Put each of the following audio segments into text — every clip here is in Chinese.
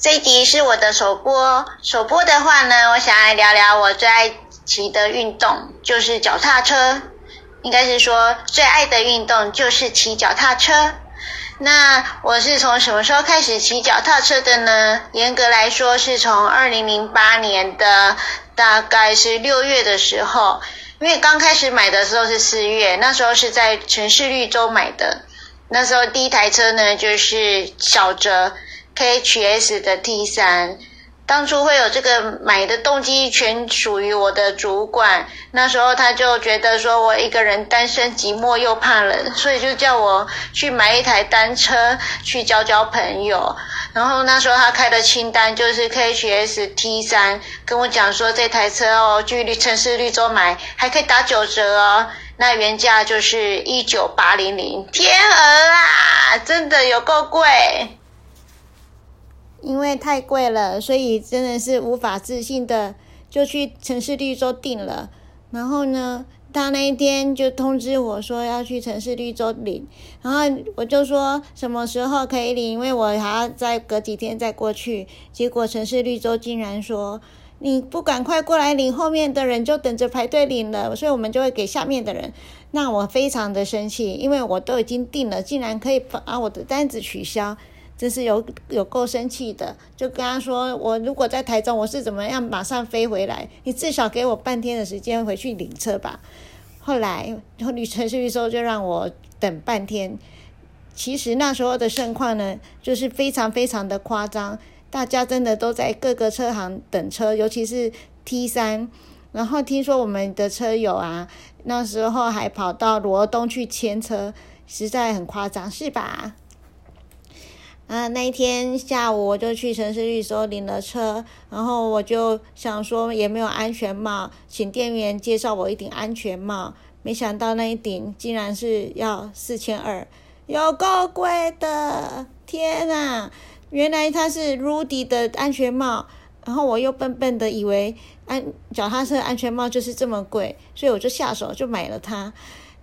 这一集是我的首播，首播的话呢，我想来聊聊我最爱骑的运动，就是脚踏车。应该是说最爱的运动就是骑脚踏车。那我是从什么时候开始骑脚踏车的呢？严格来说，是从二零零八年的大概是六月的时候，因为刚开始买的时候是四月，那时候是在城市绿洲买的。那时候第一台车呢，就是小哲。KHS 的 T 三，当初会有这个买的动机全属于我的主管。那时候他就觉得说我一个人单身寂寞又怕冷，所以就叫我去买一台单车去交交朋友。然后那时候他开的清单就是 KHS T 三，跟我讲说这台车哦，距离城市绿洲买还可以打九折哦。那原价就是一九八零零，天鹅啊，真的有够贵。因为太贵了，所以真的是无法置信的，就去城市绿洲订了。然后呢，他那一天就通知我说要去城市绿洲领，然后我就说什么时候可以领，因为我还要再隔几天再过去。结果城市绿洲竟然说你不赶快过来领，后面的人就等着排队领了，所以我们就会给下面的人。那我非常的生气，因为我都已经订了，竟然可以把我的单子取消。真是有有够生气的，就跟他说：“我如果在台中，我是怎么样马上飞回来？你至少给我半天的时间回去领车吧。”后来然后旅程序的时候就让我等半天。其实那时候的盛况呢，就是非常非常的夸张，大家真的都在各个车行等车，尤其是 T 三。然后听说我们的车友啊，那时候还跑到罗东去牵车，实在很夸张，是吧？啊，那一天下午我就去城市绿洲领了车，然后我就想说也没有安全帽，请店员介绍我一顶安全帽。没想到那一顶竟然是要四千二，有够贵的！天啊，原来它是 Rudy 的安全帽，然后我又笨笨的以为安脚踏车安全帽就是这么贵，所以我就下手就买了它。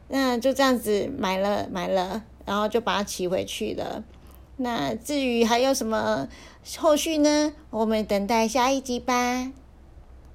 那就这样子买了买了，然后就把它骑回去了。那至于还有什么后续呢？我们等待下一集吧。